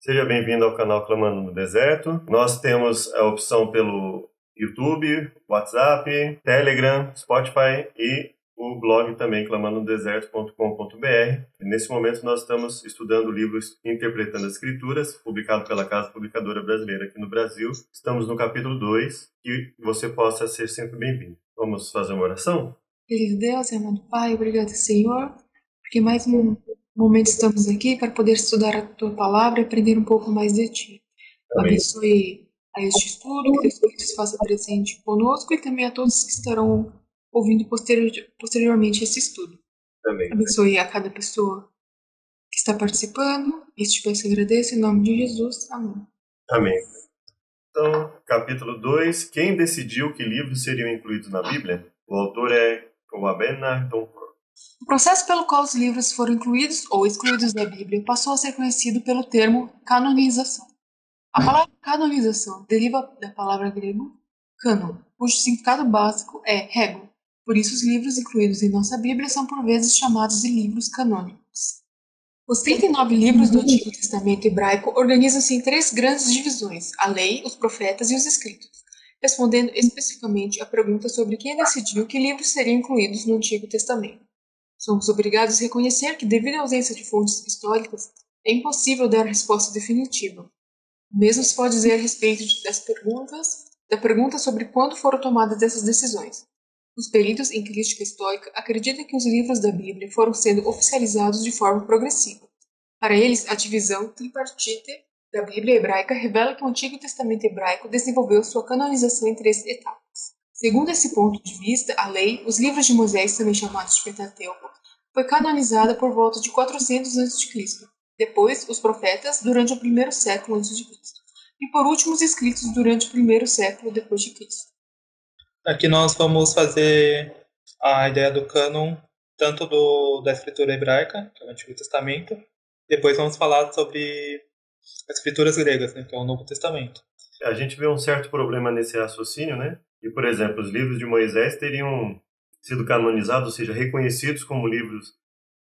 Seja bem-vindo ao canal Clamando no Deserto. Nós temos a opção pelo YouTube, WhatsApp, Telegram, Spotify e o blog também clamandodeserto.com.br. Nesse momento nós estamos estudando o livro Interpretando as Escrituras, publicado pela Casa Publicadora Brasileira aqui no Brasil. Estamos no capítulo 2 e você possa ser sempre bem-vindo. Vamos fazer uma oração? Querido Deus, amado Pai, obrigado Senhor, porque mais um momento estamos aqui para poder estudar a Tua Palavra e aprender um pouco mais de Ti. Amém. Abençoe a este estudo, que Espírito se faça presente conosco e também a todos que estarão ouvindo posterior, posteriormente esse estudo. Amém. Abençoe a cada pessoa que está participando. E te peço agradeço em nome de Jesus. Amém. Amém. Então, capítulo 2. Quem decidiu que livros seriam incluídos na Bíblia? O autor é Kowabena Donkor. O processo pelo qual os livros foram incluídos ou excluídos da Bíblia passou a ser conhecido pelo termo canonização. A palavra canonização deriva da palavra grego canon, cujo significado básico é régua, por isso, os livros incluídos em nossa Bíblia são por vezes chamados de livros canônicos. Os 39 livros do Antigo Testamento hebraico organizam-se em três grandes divisões: a lei, os profetas e os escritos, respondendo especificamente à pergunta sobre quem decidiu que livros seriam incluídos no Antigo Testamento. Somos obrigados a reconhecer que, devido à ausência de fontes históricas, é impossível dar resposta definitiva. O mesmo se pode dizer a respeito das perguntas, da pergunta sobre quando foram tomadas essas decisões. Os peritos em crítica histórica acreditam que os livros da Bíblia foram sendo oficializados de forma progressiva. Para eles, a divisão tripartite da Bíblia hebraica revela que o Antigo Testamento hebraico desenvolveu sua canonização em três etapas. Segundo esse ponto de vista, a lei, os livros de Moisés, também chamados de Pentateuco, foi canonizada por volta de 400 a.C. Depois, os profetas, durante o primeiro século a.C. E por último, os escritos durante o primeiro século depois de Cristo. Aqui nós vamos fazer a ideia do cânon, tanto do, da escritura hebraica, que é o Antigo Testamento, depois vamos falar sobre as escrituras gregas, né, que é o Novo Testamento. A gente vê um certo problema nesse raciocínio, né? E, por exemplo, os livros de Moisés teriam sido canonizados, ou seja, reconhecidos como livros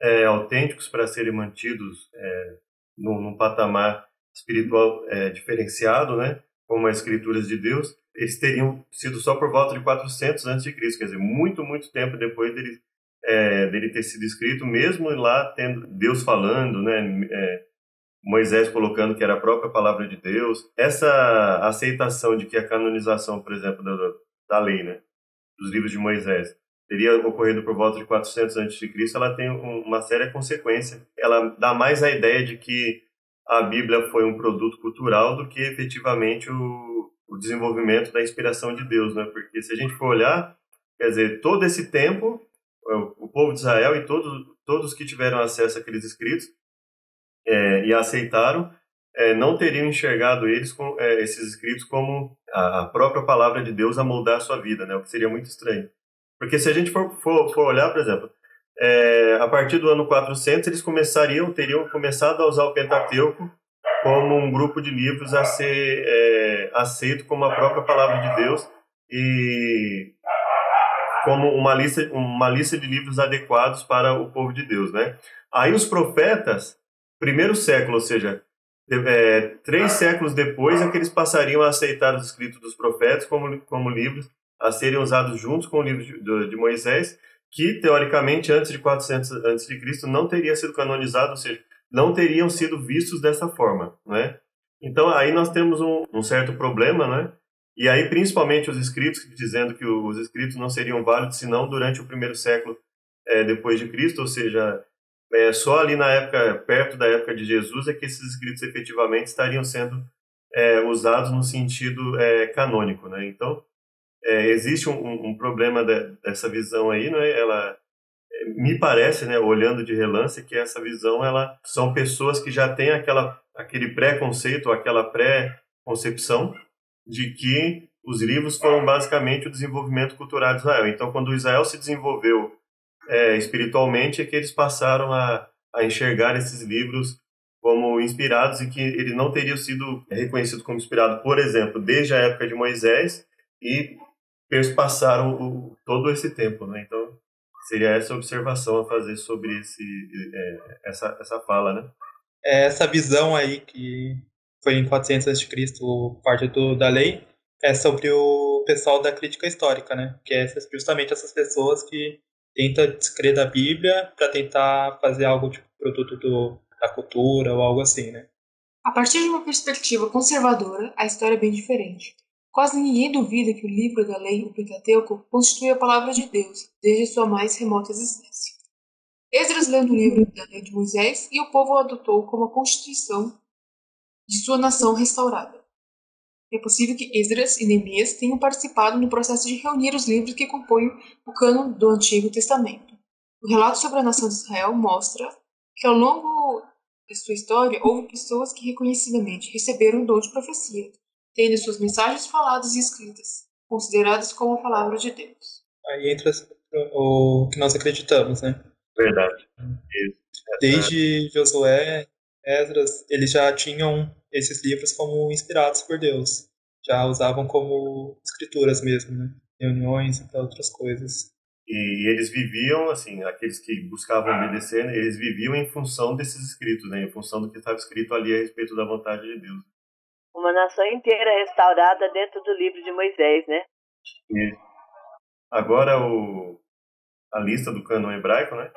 é, autênticos para serem mantidos é, num, num, patamar espiritual é, diferenciado, né? Como as escrituras de Deus eles teriam sido só por volta de 400 a.C., quer dizer, muito, muito tempo depois dele, é, dele ter sido escrito, mesmo lá tendo Deus falando, né, é, Moisés colocando que era a própria palavra de Deus. Essa aceitação de que a canonização, por exemplo, da, da lei, né, dos livros de Moisés, teria ocorrido por volta de 400 a.C., ela tem uma séria consequência. Ela dá mais a ideia de que a Bíblia foi um produto cultural do que efetivamente o o desenvolvimento da inspiração de Deus, né? Porque se a gente for olhar, quer dizer, todo esse tempo, o povo de Israel e todos, todos que tiveram acesso àqueles escritos é, e aceitaram, é, não teriam enxergado eles com, é, esses escritos como a, a, própria palavra de Deus a moldar a sua vida, né? O que seria muito estranho. Porque se a gente for, for, for olhar, por exemplo, é, a partir do ano 400 eles começariam, teriam começado a usar o Pentateuco como um grupo de livros a ser é, aceito como a própria palavra de Deus e como uma lista, uma lista de livros adequados para o povo de Deus, né? Aí os profetas, primeiro século, ou seja, é, três séculos depois é que eles passariam a aceitar os escritos dos profetas como, como livros a serem usados juntos com o livro de, de Moisés, que teoricamente antes de 400 a.C. não teria sido canonizado, ou seja, não teriam sido vistos dessa forma, né? Então aí nós temos um, um certo problema, né? E aí principalmente os escritos dizendo que os escritos não seriam válidos senão durante o primeiro século é, depois de Cristo, ou seja, é, só ali na época perto da época de Jesus é que esses escritos efetivamente estariam sendo é, usados no sentido é, canônico, né? Então é, existe um, um problema de, dessa visão aí, né? Ela me parece, né, olhando de relance, que essa visão ela são pessoas que já têm aquela aquele preconceito, aquela pré-concepção de que os livros foram basicamente o desenvolvimento cultural de Israel. Então, quando Israel se desenvolveu é, espiritualmente, é que eles passaram a, a enxergar esses livros como inspirados e que ele não teria sido reconhecido como inspirado, por exemplo, desde a época de Moisés e eles passaram o, todo esse tempo, né? Então, Seria essa observação a fazer sobre esse, é, essa, essa fala, né? É essa visão aí que foi em 400 a.C., parte do, da lei, é sobre o pessoal da crítica histórica, né? Que é justamente essas pessoas que tentam descrever da Bíblia para tentar fazer algo tipo produto do, da cultura ou algo assim, né? A partir de uma perspectiva conservadora, a história é bem diferente. Quase ninguém duvida que o livro da lei, o Pentateuco, constitui a palavra de Deus, desde sua mais remota existência. Esdras leu no livro da lei de Moisés e o povo o adotou como a constituição de sua nação restaurada. É possível que Esdras e Neemias tenham participado no processo de reunir os livros que compõem o cânon do Antigo Testamento. O relato sobre a nação de Israel mostra que ao longo de sua história houve pessoas que reconhecidamente receberam o dom de profecia, tendo suas mensagens faladas e escritas, consideradas como a palavra de Deus. Aí entra o que nós acreditamos, né? Verdade. Desde Josué, Esdras, eles já tinham esses livros como inspirados por Deus. Já usavam como escrituras mesmo, né? Reuniões e outras coisas. E eles viviam, assim, aqueles que buscavam obedecer, né, eles viviam em função desses escritos, né? Em função do que estava escrito ali a respeito da vontade de Deus uma nação inteira restaurada dentro do livro de Moisés, né? E agora o, a lista do cânon hebraico, né?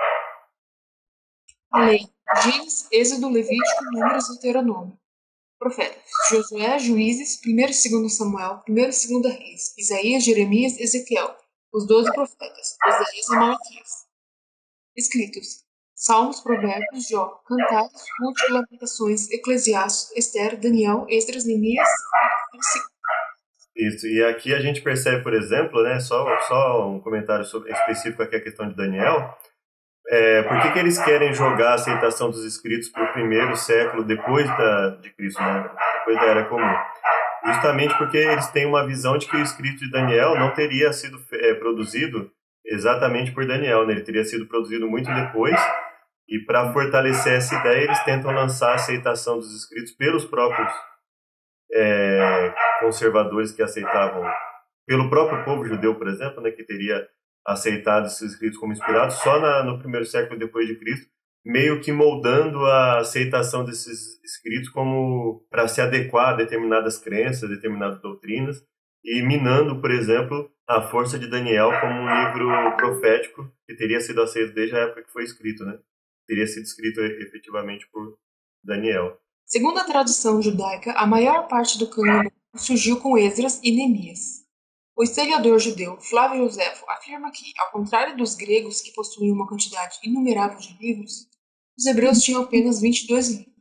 Lei, Gênesis, Êxodo, Levítico, Números e Deuteronômio. Profetas, Josué, Juízes, 1 e 2 Samuel, 1 e 2 Reis, Isaías, Jeremias, Ezequiel, os doze profetas, Isaías e Malaquias. Escritos, Salmos, Provérbios, Jó, Cantares, Ruth, Lamentações, Eclesiastes, Esther, Daniel, Esdras, Neemias Isso, e aqui a gente percebe, por exemplo, né, só, só um comentário sobre, específico aqui a questão de Daniel, é, por que, que eles querem jogar a aceitação dos escritos para o primeiro século depois da, de Cristo, né, depois da Era Comum? Justamente porque eles têm uma visão de que o escrito de Daniel não teria sido é, produzido exatamente por Daniel, né? ele teria sido produzido muito depois, e para fortalecer essa ideia, eles tentam lançar a aceitação dos escritos pelos próprios é, conservadores que aceitavam, pelo próprio povo judeu, por exemplo, né, que teria aceitado esses escritos como inspirados só na, no primeiro século depois de Cristo, meio que moldando a aceitação desses escritos como para se adequar a determinadas crenças, determinadas doutrinas, e minando, por exemplo, a força de Daniel como um livro profético que teria sido aceito desde a época que foi escrito, né? Teria sido escrito efetivamente por Daniel. Segundo a tradução judaica, a maior parte do cânon surgiu com Esdras e Neemias. O historiador judeu Flávio Josefo afirma que, ao contrário dos gregos que possuíam uma quantidade inumerável de livros, os hebreus tinham apenas 22 livros.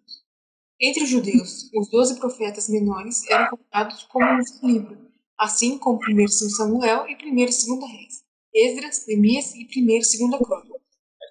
Entre os judeus, os doze profetas menores eram contados como um livro, assim como 1 e Samuel e 1 e 2 Reis, Esdras, Neemias e 1 e 2 Crônicas.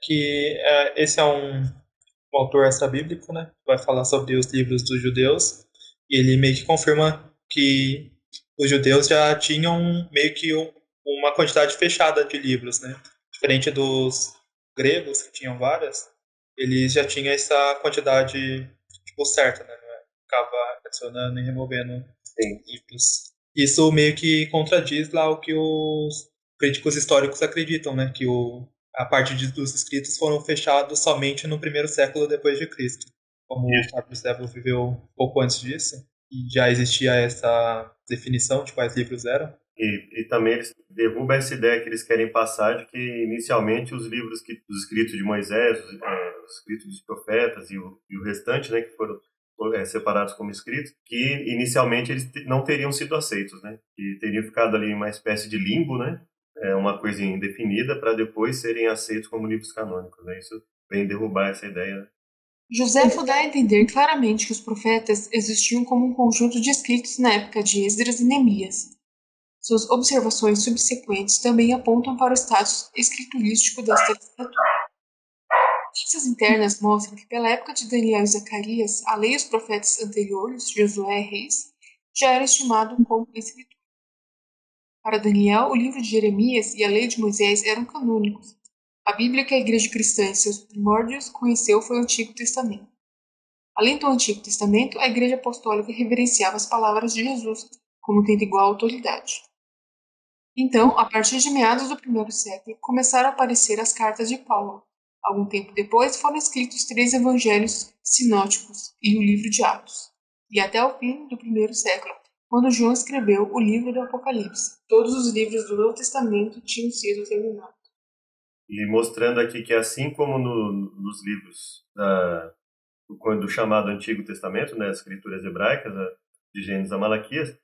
Que é, esse é um, um autor extra-bíblico, né? Vai falar sobre os livros dos judeus e ele meio que confirma que os judeus já tinham meio que um, uma quantidade fechada de livros, né? Diferente dos gregos, que tinham várias, eles já tinham essa quantidade tipo, certa, né? Ficava adicionando e removendo Sim. livros isso meio que contradiz lá o que os críticos históricos acreditam, né? Que o, a parte de, dos escritos foram fechados somente no primeiro século depois de Cristo. Como o Fábio Sebo viveu pouco antes disso, e já existia essa definição de quais livros eram. E, e também eles derrubam essa ideia que eles querem passar de que inicialmente os livros que, os escritos de Moisés, os, é, os escritos dos profetas e o, e o restante, né, que foram é, separados como escritos, que inicialmente eles não teriam sido aceitos, né? Que teriam ficado ali em uma espécie de limbo, né? É uma coisa indefinida para depois serem aceitos como livros canônicos, né? Isso vem derrubar essa ideia. Josefo dá a entender claramente que os profetas existiam como um conjunto de escritos na época de Esdras e Neemias. Suas observações subsequentes também apontam para o status escriturístico desta literatura. Notícias internas mostram que pela época de Daniel e Zacarias, a lei e os profetas anteriores, Josué e Reis, já era estimado como escritura. Para Daniel, o livro de Jeremias e a lei de Moisés eram canônicos. A Bíblia que a igreja cristã em seus primórdios conheceu foi o Antigo Testamento. Além do Antigo Testamento, a igreja apostólica reverenciava as palavras de Jesus como tendo igual autoridade. Então, a partir de meados do primeiro século, começaram a aparecer as cartas de Paulo. Algum tempo depois foram escritos três evangelhos sinóticos e o livro de Atos. E até o fim do primeiro século, quando João escreveu o livro do Apocalipse, todos os livros do Novo Testamento tinham sido terminados. E mostrando aqui que assim como no, nos livros da, do, do, chamado Antigo Testamento, né, as escrituras hebraicas, de Gênesis a Malaquias,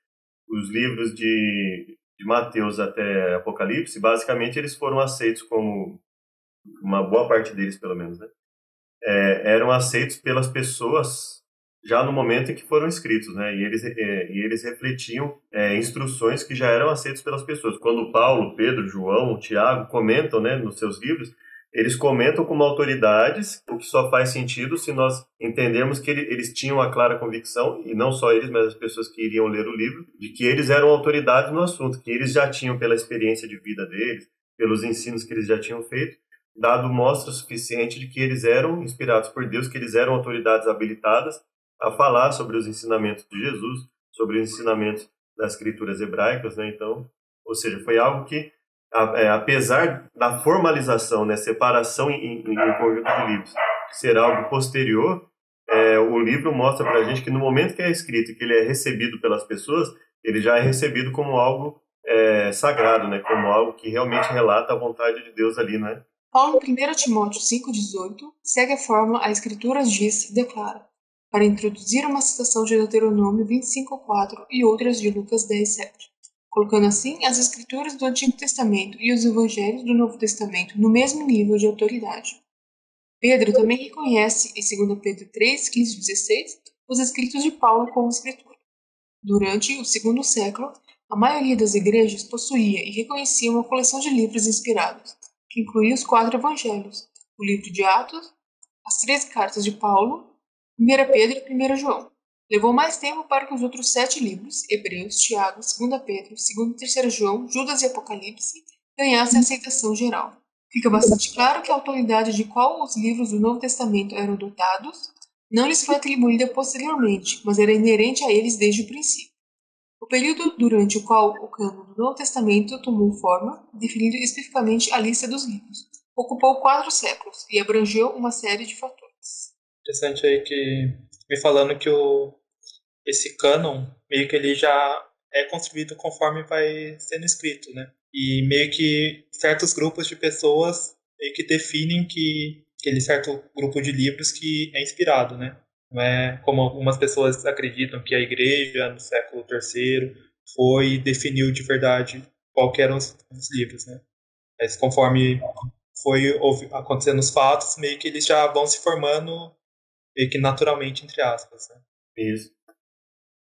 os livros de de Mateus até Apocalipse, basicamente eles foram aceitos como uma boa parte deles, pelo menos, né? É, eram aceitos pelas pessoas já no momento em que foram escritos, né? E eles, é, e eles refletiam é, instruções que já eram aceitas pelas pessoas. Quando Paulo, Pedro, João, Tiago comentam, né, nos seus livros, eles comentam como autoridades, o que só faz sentido se nós entendemos que eles tinham a clara convicção, e não só eles, mas as pessoas que iriam ler o livro, de que eles eram autoridades no assunto, que eles já tinham, pela experiência de vida deles, pelos ensinos que eles já tinham feito, dado mostra suficiente de que eles eram inspirados por Deus, que eles eram autoridades habilitadas a falar sobre os ensinamentos de Jesus, sobre os ensinamentos das escrituras hebraicas, né? Então, ou seja, foi algo que é, apesar da formalização, né, separação em, em, um conjunto de livros, ser algo posterior, é, o livro mostra para a gente que no momento que é escrito e que ele é recebido pelas pessoas, ele já é recebido como algo é, sagrado, né, como algo que realmente relata a vontade de Deus ali, né? Paulo, em 1 Timóteo 5,18, segue a fórmula A Escrituras diz e declara, para introduzir uma citação de Deuteronômio 25,4 e outras de Lucas 10,7 colocando assim as Escrituras do Antigo Testamento e os Evangelhos do Novo Testamento no mesmo nível de autoridade. Pedro também reconhece, em 2 Pedro 3, 15 e 16, os escritos de Paulo como escritura. Durante o segundo século, a maioria das igrejas possuía e reconhecia uma coleção de livros inspirados, que incluía os quatro evangelhos, o livro de Atos, as três cartas de Paulo, 1 Pedro e 1 João. Levou mais tempo para que os outros sete livros, Hebreus, Tiago, 2 Pedro, 2 e 3 João, Judas e Apocalipse, ganhassem aceitação geral. Fica bastante claro que a autoridade de qual os livros do Novo Testamento eram dotados não lhes foi atribuída posteriormente, mas era inerente a eles desde o princípio. O período durante o qual o cano do Novo Testamento tomou forma, definindo especificamente a lista dos livros, ocupou quatro séculos e abrangeu uma série de fatores. Interessante aí que me falando que o esse canon meio que ele já é construído conforme vai sendo escrito, né? E meio que certos grupos de pessoas meio que definem que aquele certo grupo de livros que é inspirado, né? Não é como algumas pessoas acreditam que a igreja no século III foi e definiu de verdade qual eram os, os livros, né? Mas conforme foi acontecendo os fatos, meio que eles já vão se formando meio que naturalmente, entre aspas. Né? Isso.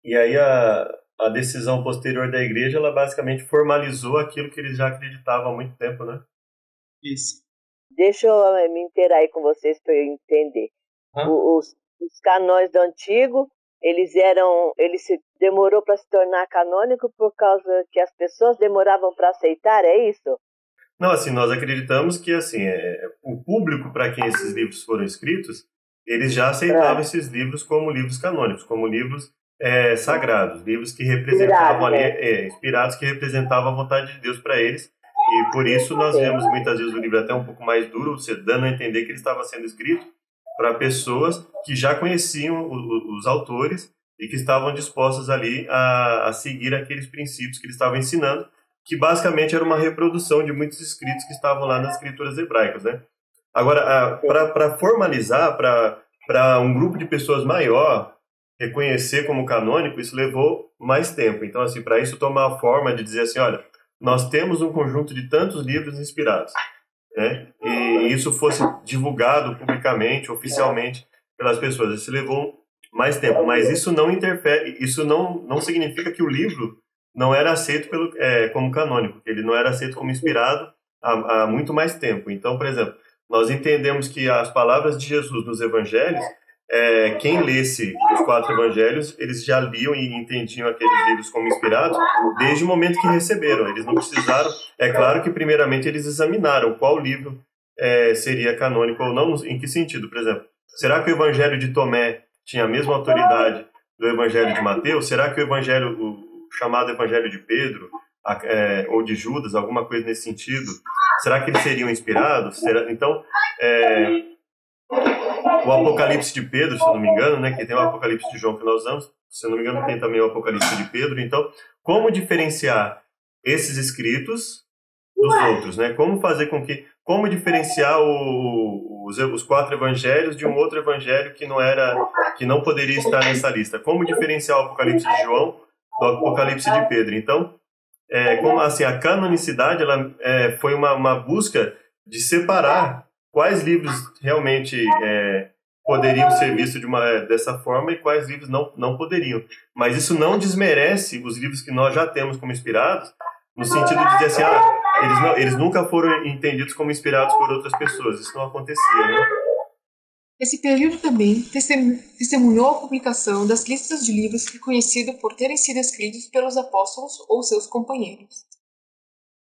E aí a, a decisão posterior da igreja, ela basicamente formalizou aquilo que eles já acreditavam há muito tempo, né? Isso. Deixa eu eh, me inteirar aí com vocês para eu entender. Os, os canões do antigo, eles eram, eles se demorou para se tornar canônico por causa que as pessoas demoravam para aceitar, é isso? Não, assim, nós acreditamos que assim, é, o público para quem esses livros foram escritos, eles já aceitavam é. esses livros como livros canônicos, como livros é, sagrados, livros que representavam ali, né? é, inspirados que representavam a vontade de Deus para eles. E por isso nós vemos muitas vezes o livro até um pouco mais duro, você dando a entender que ele estava sendo escrito para pessoas que já conheciam os, os autores e que estavam dispostas ali a, a, seguir aqueles princípios que ele estava ensinando, que basicamente era uma reprodução de muitos escritos que estavam lá nas escrituras hebraicas, né? Agora, para formalizar, para um grupo de pessoas maior, reconhecer como canônico, isso levou mais tempo. Então, assim, para isso tomar a forma de dizer assim, olha, nós temos um conjunto de tantos livros inspirados, né? E isso fosse divulgado publicamente, oficialmente pelas pessoas. Isso levou mais tempo, mas isso não interfere, isso não não significa que o livro não era aceito pelo é, como canônico, ele não era aceito como inspirado há, há muito mais tempo. Então, por exemplo, nós entendemos que as palavras de Jesus nos evangelhos é, quem lesse os quatro evangelhos, eles já liam e entendiam aqueles livros como inspirados desde o momento que receberam. Eles não precisaram. É claro que, primeiramente, eles examinaram qual livro é, seria canônico ou não, em que sentido. Por exemplo, será que o evangelho de Tomé tinha a mesma autoridade do evangelho de Mateus? Será que o evangelho, o chamado evangelho de Pedro, é, ou de Judas, alguma coisa nesse sentido, será que eles seriam inspirados? Será, então, é, o Apocalipse de Pedro, se não me engano, né, que tem o Apocalipse de João que nós usamos, se não me engano tem também o Apocalipse de Pedro, então, como diferenciar esses escritos dos outros, né? Como fazer com que, como diferenciar o, os, os quatro evangelhos de um outro evangelho que não era, que não poderia estar nessa lista? Como diferenciar o Apocalipse de João do Apocalipse de Pedro? Então, é, como assim a canonicidade ela é, foi uma, uma busca de separar quais livros realmente é, poderiam ser vistos de uma, dessa forma e quais livros não, não poderiam. Mas isso não desmerece os livros que nós já temos como inspirados, no sentido de dizer assim, ah, eles, não, eles nunca foram entendidos como inspirados por outras pessoas. Isso não acontecia, né? Esse período também testemunhou a publicação das listas de livros reconhecidos por terem sido escritos pelos apóstolos ou seus companheiros.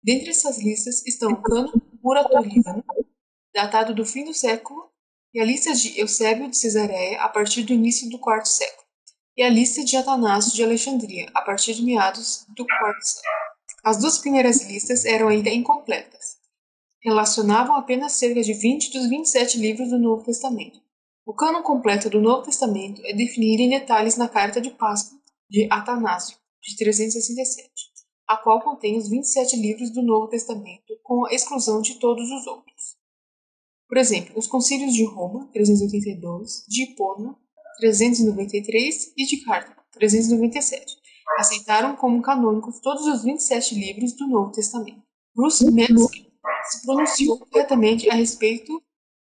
Dentre essas listas estão o Cano Muratoriano, datado do fim do século, e a lista de Eusébio de Cesareia, a partir do início do quarto século, e a lista de Atanásio de Alexandria, a partir de meados do quarto século. As duas primeiras listas eram ainda incompletas. Relacionavam apenas cerca de 20 dos 27 livros do Novo Testamento. O cânon completo do Novo Testamento é definido em detalhes na Carta de Páscoa de Atanásio, de 367, a qual contém os 27 livros do Novo Testamento, com a exclusão de todos os outros. Por exemplo, os concílios de Roma, 382, de Hipona, 393 e de Carta, 397, aceitaram como canônicos todos os 27 livros do Novo Testamento. Bruce Metzger se pronunciou corretamente a respeito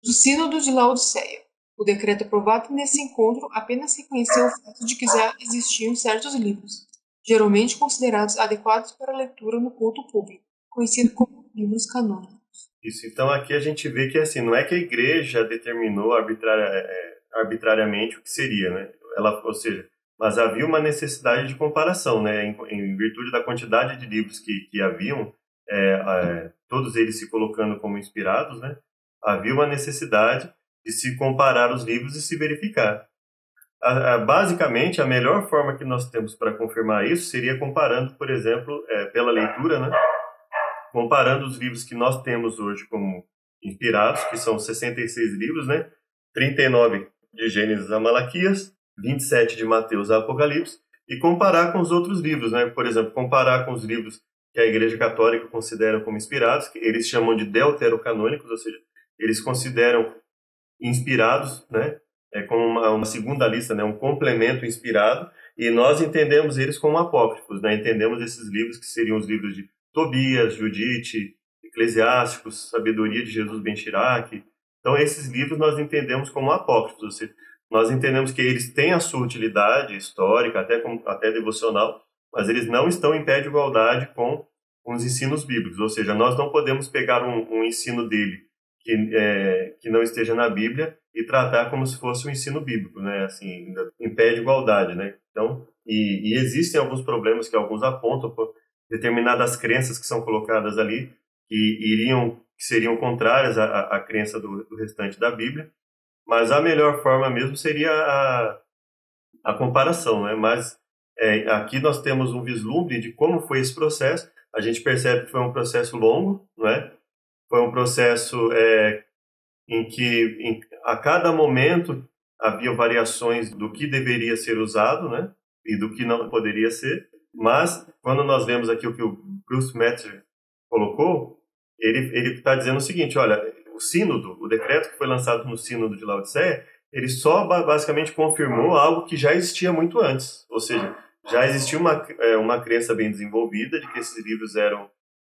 do Sínodo de Laodiceia. O decreto aprovado nesse encontro apenas reconheceu o fato de que já existiam certos livros, geralmente considerados adequados para leitura no culto público, conhecidos como livros canônicos. Isso, então aqui a gente vê que assim, não é que a igreja determinou arbitrária, é, arbitrariamente o que seria, né? Ela, ou seja, mas havia uma necessidade de comparação, né? Em, em virtude da quantidade de livros que, que haviam, é, é, todos eles se colocando como inspirados, né? Havia uma necessidade de se comparar os livros e se verificar. A, a, basicamente, a melhor forma que nós temos para confirmar isso seria comparando, por exemplo, é, pela leitura, né? Comparando os livros que nós temos hoje como inspirados, que são 66 livros, né? 39 de Gênesis a Malaquias, 27 de Mateus a Apocalipse e comparar com os outros livros, né? Por exemplo, comparar com os livros que a Igreja Católica considera como inspirados, que eles chamam de deuterocanônicos, ou seja, eles consideram inspirados, né? É como uma, uma segunda lista, né? Um complemento inspirado e nós entendemos eles como apócrifos, né? Entendemos esses livros que seriam os livros de Tobias, Judite, Eclesiásticos, Sabedoria de Jesus Ben Chirac. Então, esses livros nós entendemos como apócrifos, ou seja, nós entendemos que eles têm a sua utilidade histórica, até, com, até devocional, mas eles não estão em pé de igualdade com os ensinos bíblicos. Ou seja, nós não podemos pegar um, um ensino dele que, é, que não esteja na Bíblia e tratar como se fosse um ensino bíblico, né? Assim, em pé de igualdade, né? Então, e, e existem alguns problemas que alguns apontam por determinadas crenças que são colocadas ali que iriam que seriam contrárias à, à crença do, do restante da Bíblia. Mas a melhor forma mesmo seria a, a comparação, né? Mas é, aqui nós temos um vislumbre de como foi esse processo. A gente percebe que foi um processo longo, né? Foi um processo é, em que em, a cada momento havia variações do que deveria ser usado, né? E do que não poderia ser. Mas quando nós vemos aqui o que o Bruce Metzer colocou, ele está dizendo o seguinte: olha, o sínodo, o decreto que foi lançado no sínodo de Laodiceia, ele só basicamente confirmou algo que já existia muito antes. Ou seja, já existia uma, é, uma crença bem desenvolvida de que esses livros eram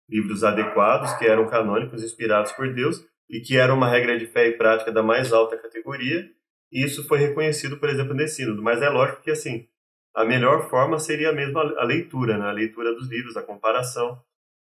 livros adequados, que eram canônicos, inspirados por Deus, e que eram uma regra de fé e prática da mais alta categoria. E isso foi reconhecido, por exemplo, nesse sínodo. Mas é lógico que, assim, a melhor forma seria mesmo a leitura, né? a leitura dos livros, a comparação,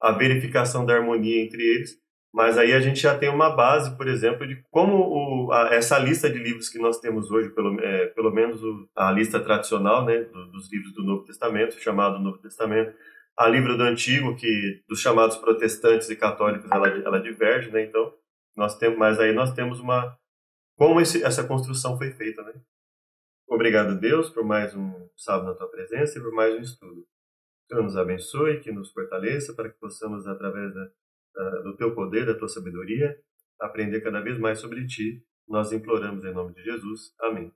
a verificação da harmonia entre eles, mas aí a gente já tem uma base, por exemplo, de como o, a, essa lista de livros que nós temos hoje, pelo, é, pelo menos o, a lista tradicional né, do, dos livros do Novo Testamento, chamado Novo Testamento, a livro do Antigo, que dos chamados protestantes e católicos ela, ela diverge, né? Então, nós temos, mas aí nós temos uma como esse, essa construção foi feita, né? Obrigado, Deus, por mais um sábado na tua presença e por mais um estudo. Senhor nos abençoe, que nos fortaleça para que possamos, através da, da, do teu poder, da tua sabedoria, aprender cada vez mais sobre ti. Nós imploramos em nome de Jesus. Amém.